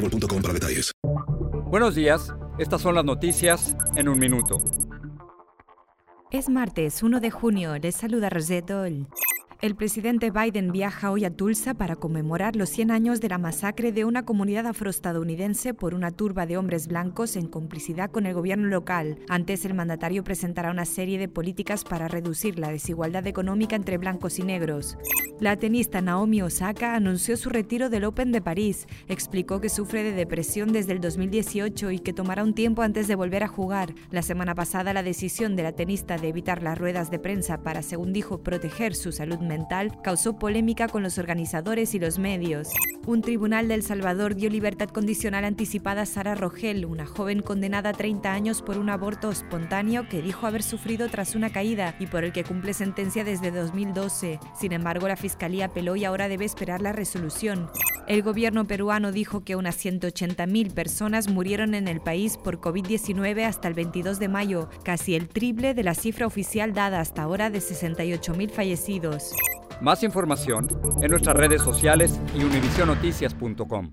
boostmobile.com para detalles. Buenos días, estas son las noticias en un minuto. Es martes 1 de junio, les saluda Rosette el presidente Biden viaja hoy a Tulsa para conmemorar los 100 años de la masacre de una comunidad afroestadounidense por una turba de hombres blancos en complicidad con el gobierno local. Antes, el mandatario presentará una serie de políticas para reducir la desigualdad económica entre blancos y negros. La tenista Naomi Osaka anunció su retiro del Open de París. Explicó que sufre de depresión desde el 2018 y que tomará un tiempo antes de volver a jugar. La semana pasada, la decisión de la tenista de evitar las ruedas de prensa para, según dijo, proteger su salud causó polémica con los organizadores y los medios. Un tribunal de El Salvador dio libertad condicional anticipada a Sara Rogel, una joven condenada a 30 años por un aborto espontáneo que dijo haber sufrido tras una caída y por el que cumple sentencia desde 2012. Sin embargo, la fiscalía apeló y ahora debe esperar la resolución. El gobierno peruano dijo que unas 180.000 personas murieron en el país por COVID-19 hasta el 22 de mayo, casi el triple de la cifra oficial dada hasta ahora de 68.000 fallecidos. Más información en nuestras redes sociales y univisionoticias.com.